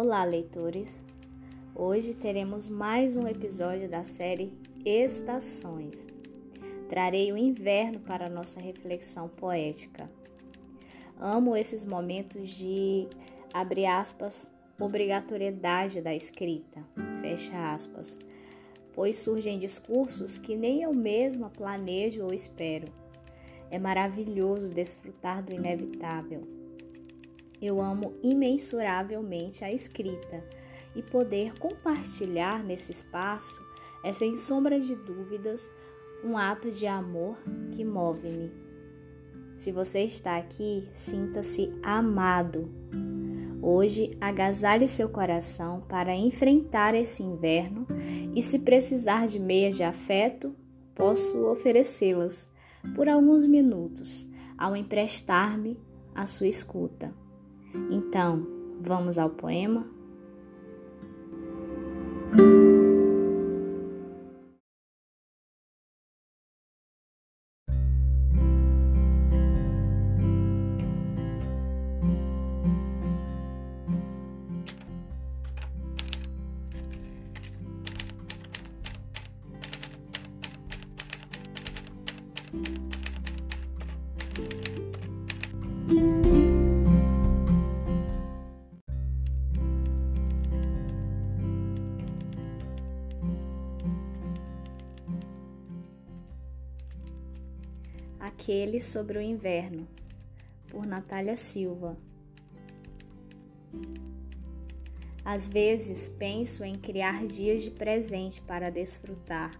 Olá, leitores! Hoje teremos mais um episódio da série Estações. Trarei o inverno para nossa reflexão poética. Amo esses momentos de, abre aspas, obrigatoriedade da escrita, fecha aspas, pois surgem discursos que nem eu mesma planejo ou espero. É maravilhoso desfrutar do inevitável eu amo imensuravelmente a escrita e poder compartilhar nesse espaço é, sem sombra de dúvidas, um ato de amor que move-me. Se você está aqui, sinta-se amado. Hoje, agasalhe seu coração para enfrentar esse inverno e, se precisar de meias de afeto, posso oferecê-las por alguns minutos ao emprestar-me a sua escuta. Então, vamos ao poema? Aquele sobre o Inverno, por Natália Silva. Às vezes penso em criar dias de presente para desfrutar.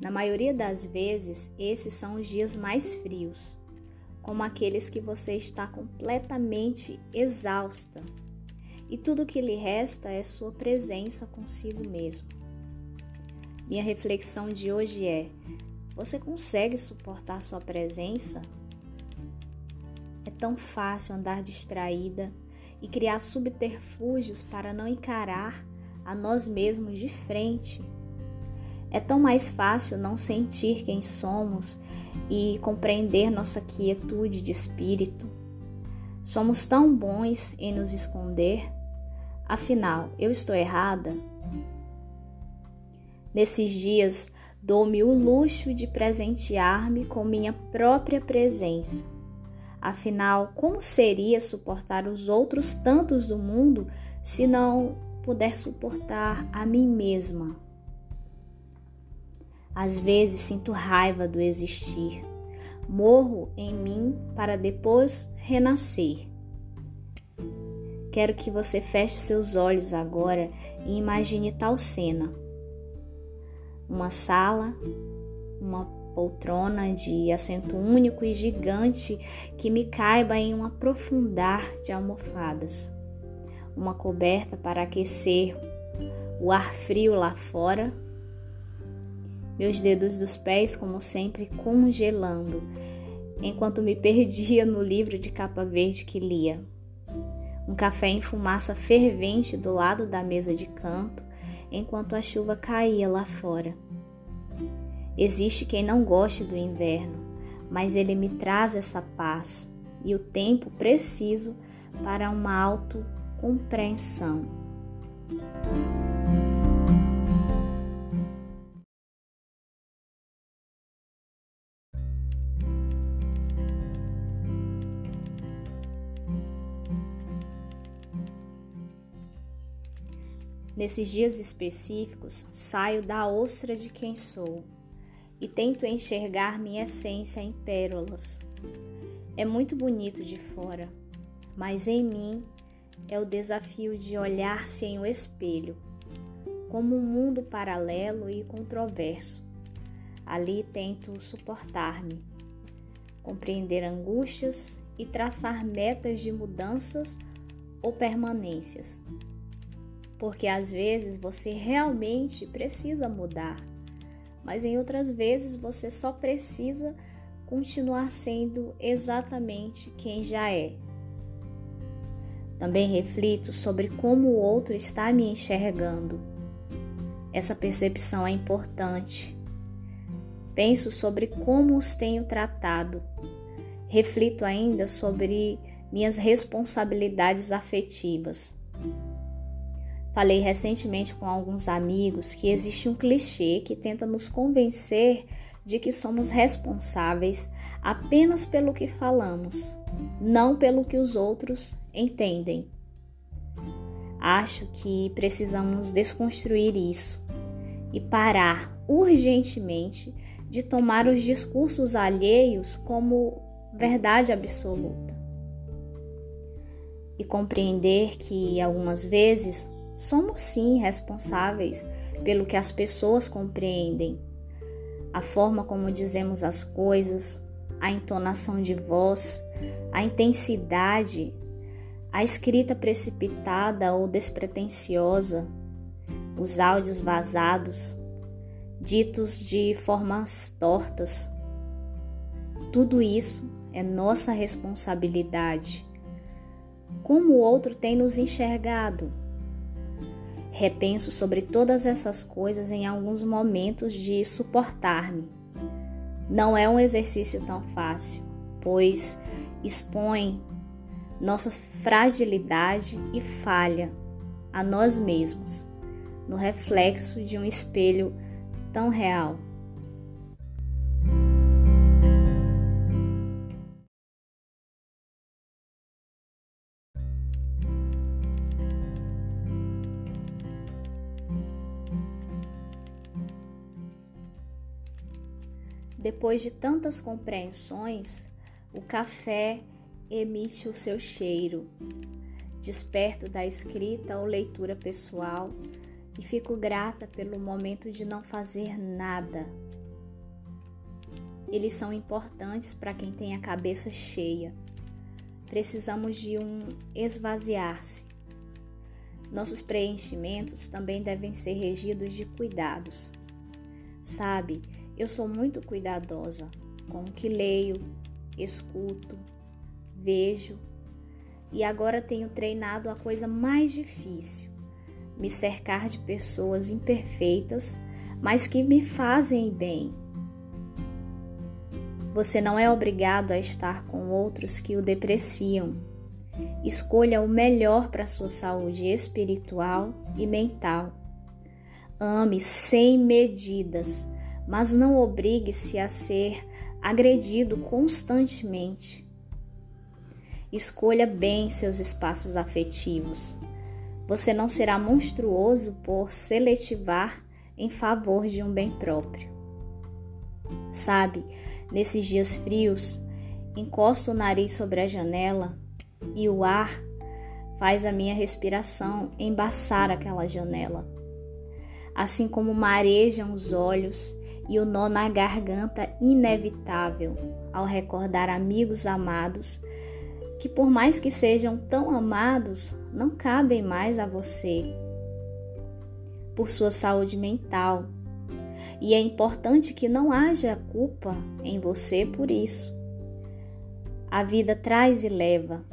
Na maioria das vezes, esses são os dias mais frios, como aqueles que você está completamente exausta e tudo que lhe resta é sua presença consigo mesmo. Minha reflexão de hoje é: você consegue suportar sua presença? É tão fácil andar distraída e criar subterfúgios para não encarar a nós mesmos de frente. É tão mais fácil não sentir quem somos e compreender nossa quietude de espírito. Somos tão bons em nos esconder. Afinal, eu estou errada? Nesses dias, Dou-me o luxo de presentear-me com minha própria presença. Afinal, como seria suportar os outros tantos do mundo se não puder suportar a mim mesma? Às vezes sinto raiva do existir. Morro em mim para depois renascer. Quero que você feche seus olhos agora e imagine tal cena uma sala, uma poltrona de assento único e gigante que me caiba em um aprofundar de almofadas, uma coberta para aquecer o ar frio lá fora, meus dedos dos pés, como sempre, congelando, enquanto me perdia no livro de capa verde que lia. Um café em fumaça fervente do lado da mesa de canto, enquanto a chuva caía lá fora. Existe quem não goste do inverno, mas ele me traz essa paz e o tempo preciso para uma autocompreensão. Nesses dias específicos, saio da ostra de quem sou e tento enxergar minha essência em pérolas. É muito bonito de fora, mas em mim é o desafio de olhar-se em um espelho, como um mundo paralelo e controverso. Ali tento suportar-me, compreender angústias e traçar metas de mudanças ou permanências porque às vezes você realmente precisa mudar, mas em outras vezes você só precisa continuar sendo exatamente quem já é. Também reflito sobre como o outro está me enxergando. Essa percepção é importante. Penso sobre como os tenho tratado. Reflito ainda sobre minhas responsabilidades afetivas Falei recentemente com alguns amigos que existe um clichê que tenta nos convencer de que somos responsáveis apenas pelo que falamos, não pelo que os outros entendem. Acho que precisamos desconstruir isso e parar urgentemente de tomar os discursos alheios como verdade absoluta. E compreender que algumas vezes somos sim responsáveis pelo que as pessoas compreendem, a forma como dizemos as coisas, a entonação de voz, a intensidade a escrita precipitada ou despretensiosa, os áudios vazados, ditos de formas tortas. Tudo isso é nossa responsabilidade. Como o outro tem nos enxergado? Repenso sobre todas essas coisas em alguns momentos de suportar-me. Não é um exercício tão fácil, pois expõe nossa fragilidade e falha a nós mesmos, no reflexo de um espelho tão real. Depois de tantas compreensões, o café emite o seu cheiro. Desperto da escrita ou leitura pessoal e fico grata pelo momento de não fazer nada. Eles são importantes para quem tem a cabeça cheia. Precisamos de um esvaziar-se. Nossos preenchimentos também devem ser regidos de cuidados. Sabe, eu sou muito cuidadosa com o que leio, escuto, vejo e agora tenho treinado a coisa mais difícil: me cercar de pessoas imperfeitas, mas que me fazem bem. Você não é obrigado a estar com outros que o depreciam. Escolha o melhor para sua saúde espiritual e mental. Ame sem medidas, mas não obrigue-se a ser agredido constantemente. Escolha bem seus espaços afetivos. Você não será monstruoso por seletivar em favor de um bem próprio. Sabe, nesses dias frios, encosto o nariz sobre a janela e o ar faz a minha respiração embaçar aquela janela. Assim como marejam os olhos e o nó na garganta inevitável ao recordar amigos amados que, por mais que sejam tão amados, não cabem mais a você por sua saúde mental. E é importante que não haja culpa em você por isso. A vida traz e leva,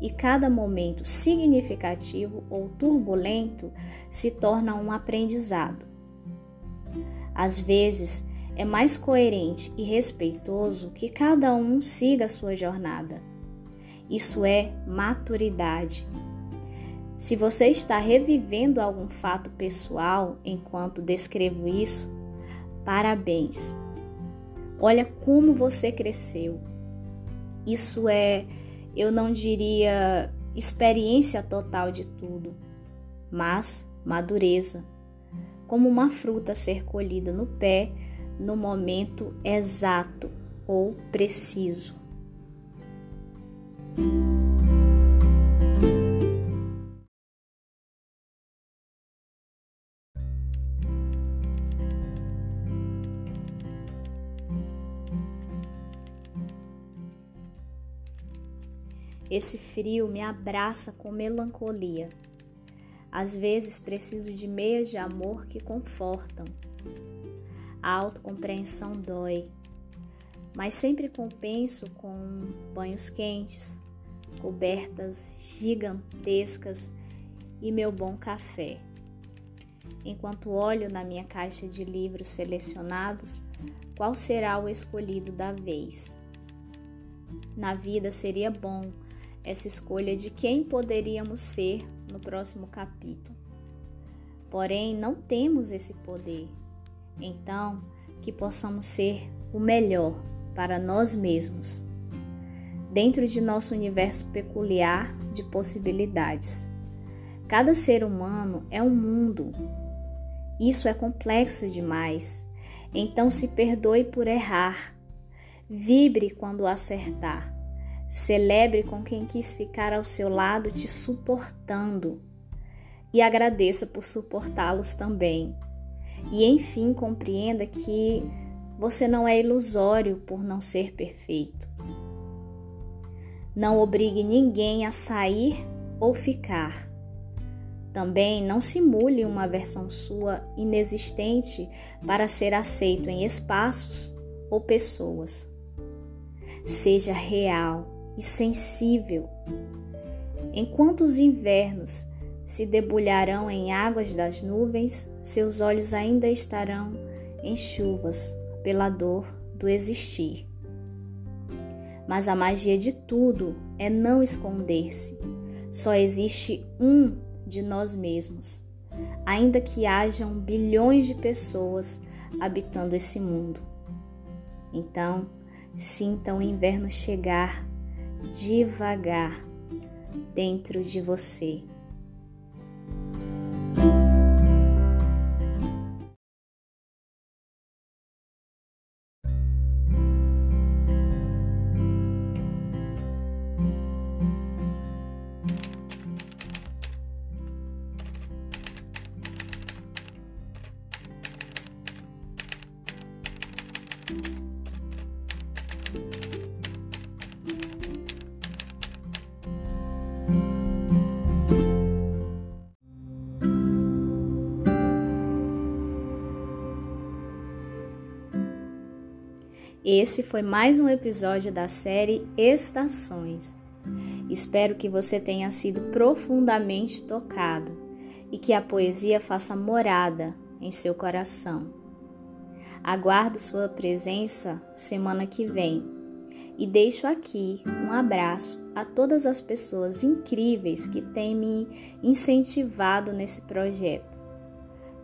e cada momento significativo ou turbulento se torna um aprendizado. Às vezes, é mais coerente e respeitoso que cada um siga a sua jornada isso é maturidade. Se você está revivendo algum fato pessoal enquanto descrevo isso, parabéns. Olha como você cresceu. Isso é, eu não diria experiência total de tudo, mas madureza, como uma fruta ser colhida no pé no momento exato ou preciso. Esse frio me abraça com melancolia. Às vezes preciso de meias de amor que confortam. A autocompreensão dói, mas sempre compenso com banhos quentes, cobertas gigantescas e meu bom café. Enquanto olho na minha caixa de livros selecionados, qual será o escolhido da vez? Na vida seria bom essa escolha de quem poderíamos ser no próximo capítulo. porém não temos esse poder. Então, que possamos ser o melhor para nós mesmos, dentro de nosso universo peculiar de possibilidades. Cada ser humano é um mundo. Isso é complexo demais. Então se perdoe por errar. Vibre quando acertar. Celebre com quem quis ficar ao seu lado te suportando. E agradeça por suportá-los também. E enfim, compreenda que você não é ilusório por não ser perfeito. Não obrigue ninguém a sair ou ficar. Também não simule uma versão sua inexistente para ser aceito em espaços ou pessoas. Seja real e sensível. Enquanto os invernos se debulharão em águas das nuvens, seus olhos ainda estarão em chuvas pela dor do existir. Mas a magia de tudo é não esconder-se. Só existe um de nós mesmos, ainda que hajam bilhões de pessoas habitando esse mundo. Então, sinta o inverno chegar devagar dentro de você. Esse foi mais um episódio da série Estações. Espero que você tenha sido profundamente tocado e que a poesia faça morada em seu coração. Aguardo sua presença semana que vem e deixo aqui um abraço a todas as pessoas incríveis que têm me incentivado nesse projeto.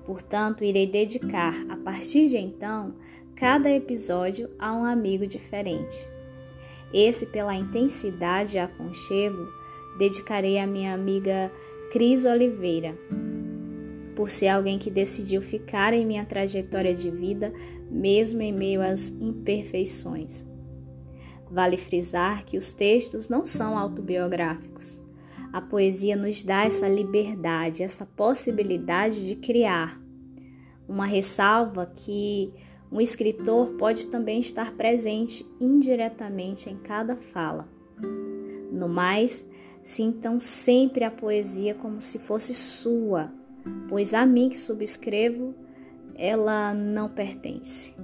Portanto, irei dedicar a partir de então cada episódio a um amigo diferente. Esse, pela intensidade e aconchego, dedicarei à minha amiga Cris Oliveira, por ser alguém que decidiu ficar em minha trajetória de vida, mesmo em meio às imperfeições. Vale frisar que os textos não são autobiográficos. A poesia nos dá essa liberdade, essa possibilidade de criar. Uma ressalva que um escritor pode também estar presente indiretamente em cada fala. No mais, sintam sempre a poesia como se fosse sua, pois a mim que subscrevo, ela não pertence.